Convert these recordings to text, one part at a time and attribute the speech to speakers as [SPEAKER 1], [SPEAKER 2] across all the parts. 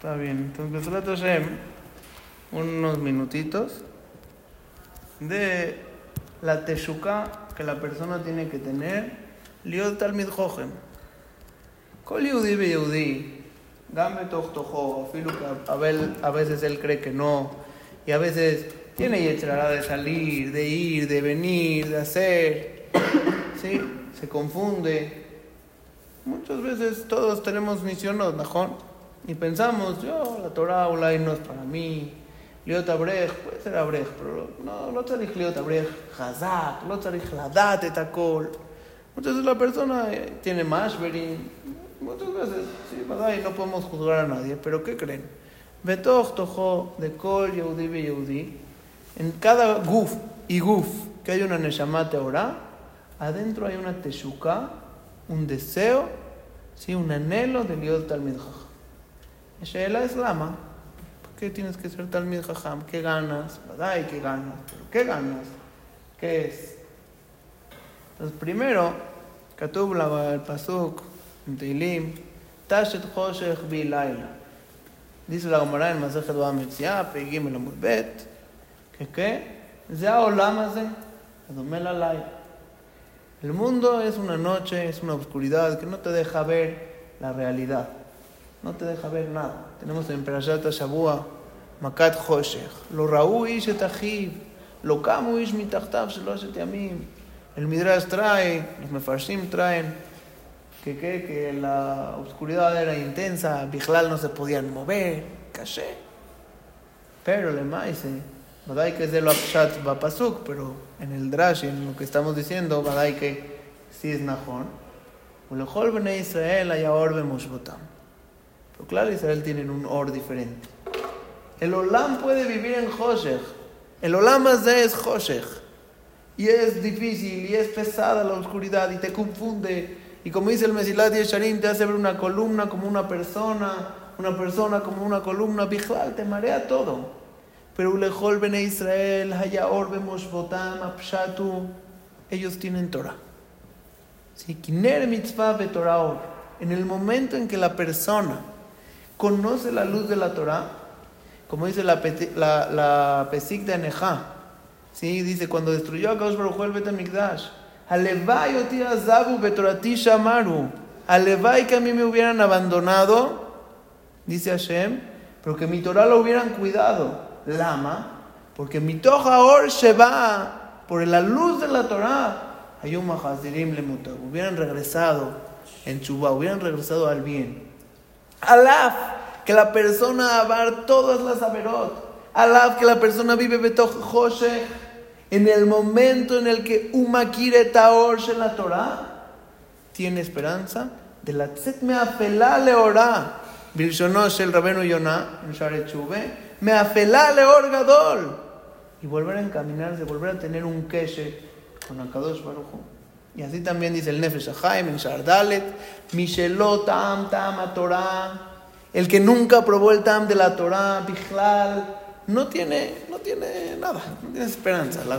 [SPEAKER 1] Está bien. Entonces, Besrat Hashem, unos minutitos de la teshuka que la persona tiene que tener. Liot Talmid Jojem. Kol Yehudi be Yehudi. Toch tojo. Que a veces él cree que no. Y a veces tiene yetzerara de salir, de ir, de venir, de hacer. ¿Sí? Se confunde. Muchas veces todos tenemos misiones, ¿najón? Y pensamos, yo, la Torah Ulay no es para mí. Liot Abrej, puede ser Abrej, pero no, no tzarich Liot Abrej Hazak, no tzarich Ladat et Akol. Muchas veces la persona eh, tiene mashberin, muchas veces, sí, ¿verdad? Y no podemos juzgar a nadie, pero ¿qué creen? Betoch tojo de Kol Yehudi Yehudi, en cada guf y guf que hay una Neshama Teorah, adentro hay una teshuka, un deseo, ¿sí? un anhelo de Liot Talmid Jajam. Sheela es lama. ¿Por qué tienes que ser Talmid Jajam? ¿Qué ganas? ¿Verdad? ¿Qué ganas? ¿Pero qué ganas? ¿Qué es? Entonces, primero, Katub la- el Pasuk en Teilim, Tashet Choshech Bi Laila. Dice la Gemara en Masejet Bamexia, Pegim el Amud Bet, que qué? זה העולם הזה, הדומה ללילה. El mundo es una noche, es una oscuridad que no te deja ver la realidad. No te deja ver nada. Tenemos en Perashat Shabua, Makat Choshech. Lo raú ish. Lo kamu ish mitachtav sheloshet yamim. El Midrash trae, los Mefarshim traen, que, que, que la oscuridad era intensa, Bichlal no se podían mover, caché. Pero le maise, Badai que es de lo Apshat Bapasuk, pero en el Drash, en lo que estamos diciendo, Badai que sí es. Ulechol bene Israel haya orbe Moshbotam. Pero claro, Israel tienen un or diferente. El Olam puede vivir en Hoshech. El Olam Azeh es Hoshech. Y es difícil, y es pesada la oscuridad, y te confunde. Y como dice el Mesilat Yesharim, te hace ver una columna como una persona, una persona como una columna. Bijlal, te marea todo. Pero Ulechol bene Israel, haya orbe Moshbotam, Apshatu, ellos tienen Torah. Sí, Kiner mitzvah betorah or. En el momento en que la persona conoce la luz de la Torah, como dice la, la, Pesik de Anejá, ¿sí? dice, cuando destruyó a Kadosh Baruj el Bet HaMikdash, Alevai oti azabu betorati shamaru, Alevai que a mí me hubieran abandonado, dice Hashem, pero que mi Torah lo hubieran cuidado. Lama, porque mi toja or se va por la luz de la Torah. Hayum le hubieran regresado en Chubá, hubieran regresado al bien. Alaf, que la persona abar todas las averot. Alaf, que la persona vive betoch Joshe. En el momento en el que Umakire Taor la Torah, tiene esperanza de la tzet me afela leorá. Bilshonosh el Rabenu Yonah, en Share Chube, me afela leor gadol. Y volver a encaminarse, volver a tener un keshe con Akadosh Baruch. Y así también dice el Nefesh Haim en Shardalet, Mishelot Tam Tam Torah, el que nunca probó el Tam de la Torah, Bichlal, no tiene, no tiene nada, no tiene esperanza, la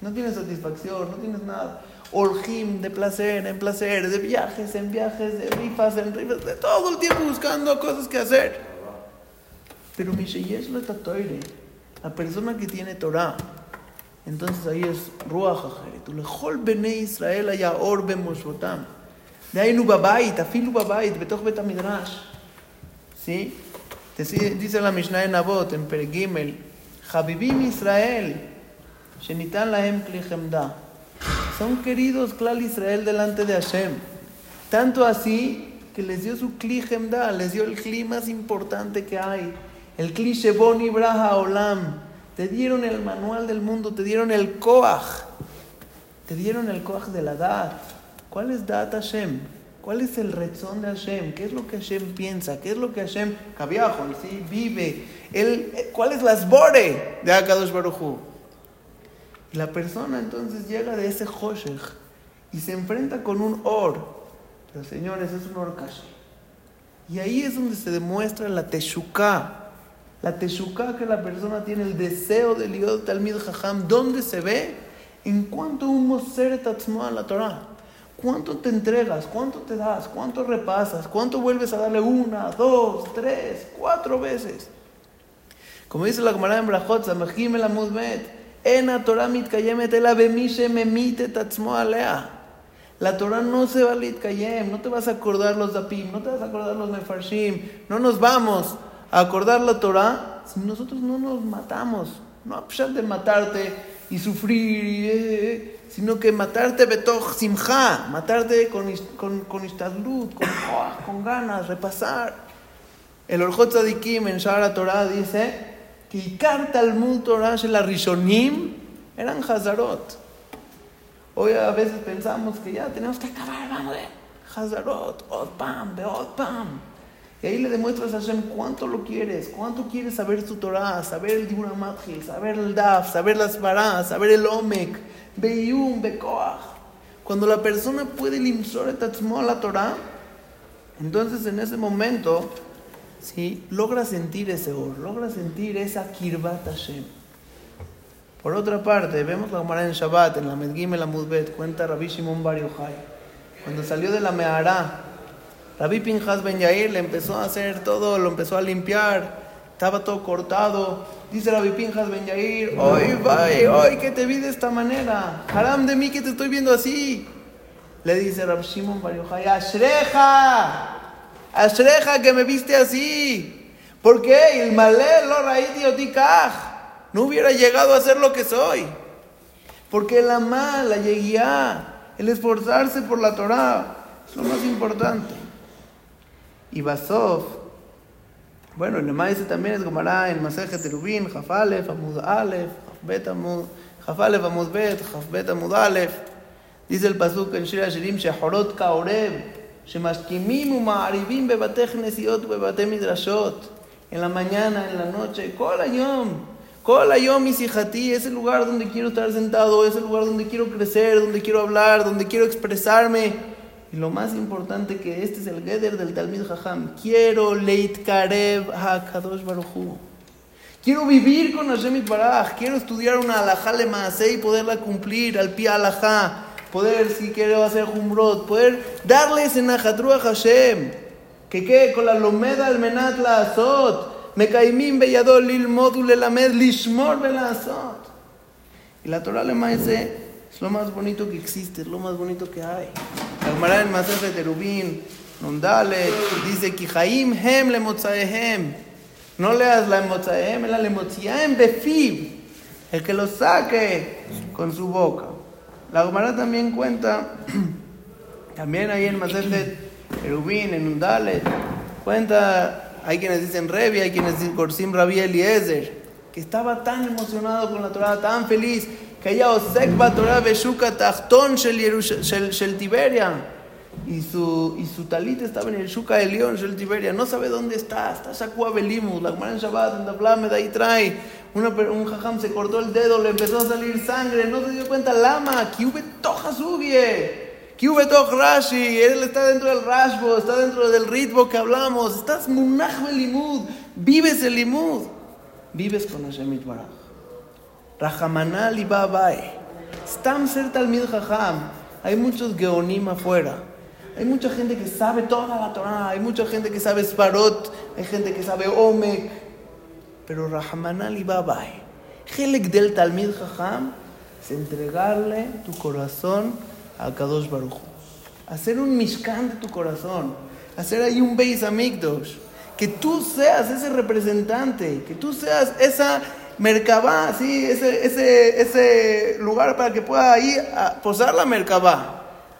[SPEAKER 1] No tiene satisfacción, no tienes nada. Orjim, de placer en placer, de viajes en viajes, de rifas en rifas, de todo el tiempo buscando cosas que hacer. Pero Misheyesh lo toire, la persona que tiene Torah, entonces ahí es Ruach Hacheret. Ulechol bene Israel haya or bemoshvotam. De ahí babait, afilu babait, betoch bet midrash. ¿Sí? Dice la Mishnah en Avot, en Pergimel, Habibim Israel, shenitan lahem kli chemda. Son queridos Klal Israel delante de Hashem. Tanto así que les dio su kli chemda, les dio el kli más importante que hay. El kli shebon ibraha olam. Te dieron el manual del mundo, te dieron el Koach, te dieron el Koach de la Dat. ¿Cuál es Dat Hashem? ¿Cuál es el rezón de Hashem? ¿Qué es lo que Hashem piensa? ¿Qué es lo que Hashem, cabiajo, sí, vive? Él, ¿Cuál es la sbore de Akadosh Baruj? Y la persona entonces llega de ese Hoshech y se enfrenta con un Or. Pero señores, es un Or Kasher. Y ahí es donde se demuestra la Teshukah. La teshuka que la persona tiene, el deseo de Liot Talmid Jajam, ¿dónde se ve? En cuanto un moser a la Torah. ¿Cuánto te entregas? ¿Cuánto te das? ¿Cuánto repasas? ¿Cuánto vuelves a darle una, dos, tres, cuatro veces? Como dice la Gemara en Brachot, Samachim el Amudbet, Ena Torah mitkayemet ela bemishe memite tatzmo alea. La Torah no se va a litkayem, no te vas a acordar los dapim, no te vas a acordar los mefarshim, no nos vamos a acordar la Torah si nosotros no nos matamos. No a pesar de matarte y sufrir, eh, eh, sino que matarte betoch simcha, matarte con, con, con istadlut, con, con ganas, repasar. El Orjot Tzadikim en Shara Torah dice que Ikar Talmud Torah la Rishonim eran Hazarot. Hoy a veces pensamos que ya tenemos que acabar, vamos, Hazarot, Od Pam, Beod Pam. Y ahí le demuestras a Hashem cuánto lo quieres, cuánto quieres saber su Torah, saber el Dibura saber el Daf, saber las Barás, saber el Omek, Beyum, Bekoach. Cuando la persona puede limsor a la Torah, entonces en ese momento, ¿sí? logra sentir ese or, logra sentir esa Kirbat Hashem. Por otra parte, vemos la Gemara en Shabbat, en la Medgim, la Mudbet, cuenta Rabbi Shimon Bar Yochai. Cuando salió de la Mehará, Rabbi Pinjas Ben Yair le empezó a hacer todo, lo empezó a limpiar, estaba todo cortado. Dice Rabbi Pinjas Ben Yair, hoy, hoy, hoy que te vi de esta manera, haram de mí que te estoy viendo así. Le dice Rabbi Shimon Bar Yochai, Ashreja, Ashreja que me viste así. ¿Por qué? El malé lo. No hubiera llegado a ser lo que soy. Porque la mala la el esforzarse por la Torah es lo más importante. Y Basov, bueno, el ese también es Gomará en Maseje Terubín, Jafalef, Amud Alef, Jafbet Amud, Jafalef Amud Bet, Jafbet Amud Alef. Dice el Pasuk en Shira Shirim, Shehorot Kaoreb, Shemashkimim umaharibim bebatej nesiot bebate midrashot. En la mañana, en la noche, kol ayom. Kol ayom isijati, es el lugar donde quiero estar sentado, es el lugar donde quiero crecer, donde quiero hablar, donde quiero expresarme. Y lo más importante que este es el Geder del Talmid Jajam. Quiero Leit Karev HaKadosh Baruchu. Quiero vivir con Hashem Baraj. Quiero estudiar una alajá le y poderla cumplir al pie alajá. Poder, si quiero hacer Jumbrot, poder darles en Ajatru a Hashem. Que quede con la lomeda al menat la azot. Mekaimim beyadol lil module lamed lishmor la azot. Y la Torah le dice es lo más bonito que existe, es lo más bonito que hay. La Gemara en de Terubín, Nundale, dice que hem le hem. No leas la motzaehem, la le motzaehem befib. El que lo saque con su boca. La Gemara también cuenta, también ahí en de Terubín, en Nundale, cuenta, hay quienes dicen Revi, hay quienes dicen Corsim Rabbi Eliezer, que estaba tan emocionado con la Torah, tan feliz que ella osek Torah beshuka shel Tiberia. Y su, y su talit estaba en el Shuka de León, Shel Tiberia. No sabe dónde está. Está Shakua Belimus. La Gemara en Shabbat, en Dablamed, ahí trae. Un jajam se cortó el dedo, le empezó a salir sangre. No se dio cuenta. Lama, Kiube Toja Subie. Kiube Toj Rashi. Él está dentro del Rashbo, está dentro del ritmo que hablamos. Estás Munach Belimud. Vives el Limud. Vives con Hashem Itbaraj. Rahamanal y Babae. Stam ser Talmid Jajam. Hay muchos Geonim afuera. Hay mucha gente que sabe toda la Torah. Hay mucha gente que sabe Sparot. Hay gente que sabe Omek. Pero Rahamanal y Babae. Helek del Talmid Jajam es entregarle tu corazón a Kadosh Baruch. Hacer un Mishkan de tu corazón. Hacer ahí un Beis Amigdosh. Que tú seas ese representante. Que tú seas esa Merkabah, sí, ese, ese, ese lugar para que pueda ahí posar la Merkabah.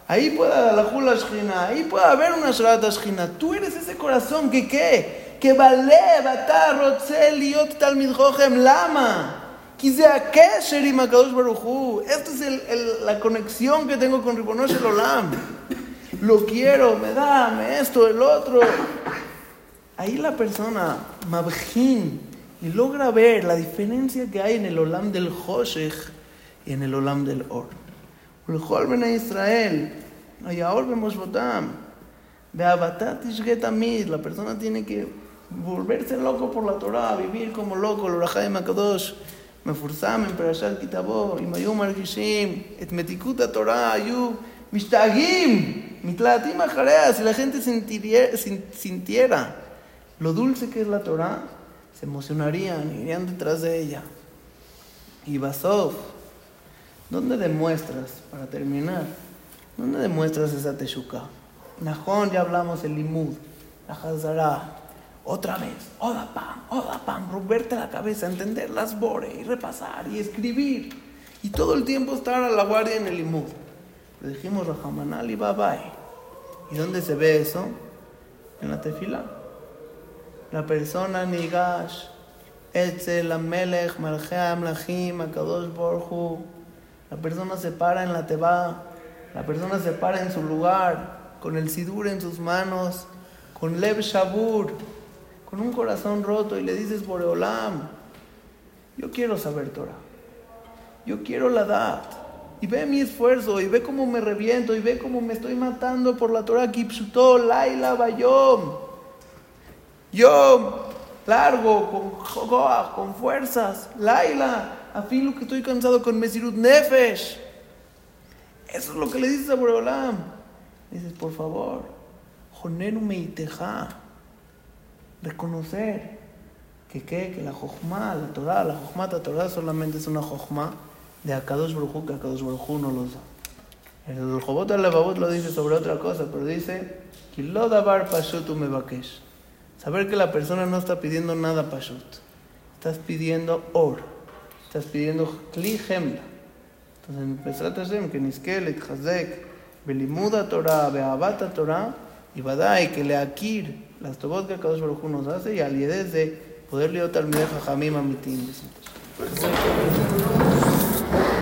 [SPEAKER 1] Ahí pueda la Jula Shina, ahí puede haber una Shrat Shina. Tú eres ese corazón que qué? Que vale, batar, rotzel, yot, talmid, lama. Esta es el, el, la conexión que tengo con Ribonosh el Olam. Lo quiero, me da, me esto, el otro. Ahí la persona, Mabjin, y logra ver la diferencia que hay en el Olam del Hoshech y en el Olam del Or. El a Israel, ahora vemos Botam, la persona tiene que volverse loco por la Torah, vivir como loco, el Rahaim Akadosh, מפורסם עם פרשת כתבו, אם היו מרגישים את מתיקות התורה, היו Mishtagim, mitlatim ajarea, si la gente sintiera lo dulce que es la Torah, se emocionarían, irían detrás de ella. Y Basov, ¿dónde demuestras, para terminar, dónde demuestras esa Teshuka? Najón, ya hablamos el limud, la Hazara, otra vez, oda pam, oda pam, romperte la cabeza, entender las bore y repasar y escribir. Y todo el tiempo estar a la guardia en el limud. Le dijimos Rahamanal y Babai. ¿Y dónde se ve eso? En la tefila. La persona Nigash, Etzel, Amelech, Malcheam, Lachim, Akadosh Borju. La persona se para en la teba. La persona se para en su lugar, con el sidur en sus manos, con Lev Shabur, con un corazón roto y le dices, Boreolam, yo quiero saber Torah. Yo quiero la edad y ve mi esfuerzo, y ve cómo me reviento, y ve cómo me estoy matando por la Torah Kipsutó, Laila Bayom. Yo largo, con con fuerzas, Laila, a fin lo que estoy cansado con Mesirut Nefesh. Eso es lo que le dices a Boreolam. Dices, por favor, Jonenu Meiteja, reconocer que, que la Jochma, la Torah, la Jochma, la Torah solamente es una Jochma de Akadosh Baruj que Akadosh Baruj no lo usa. El Jobot al lo dice sobre otra cosa, pero dice, Kilodabar Pashut Mebakesh. Saber que la persona no está pidiendo nada Pashut. Estás pidiendo or. Estás pidiendo Kli Hemla. Entonces, en Pesrat Hashem, que Niskelet, Hazek, Belimuda Torah, Beabata Torah, y Badai, que le akir las tobot que Akadosh Baruj nos hace, y al de poder leer al Mideh Jamim Amitim.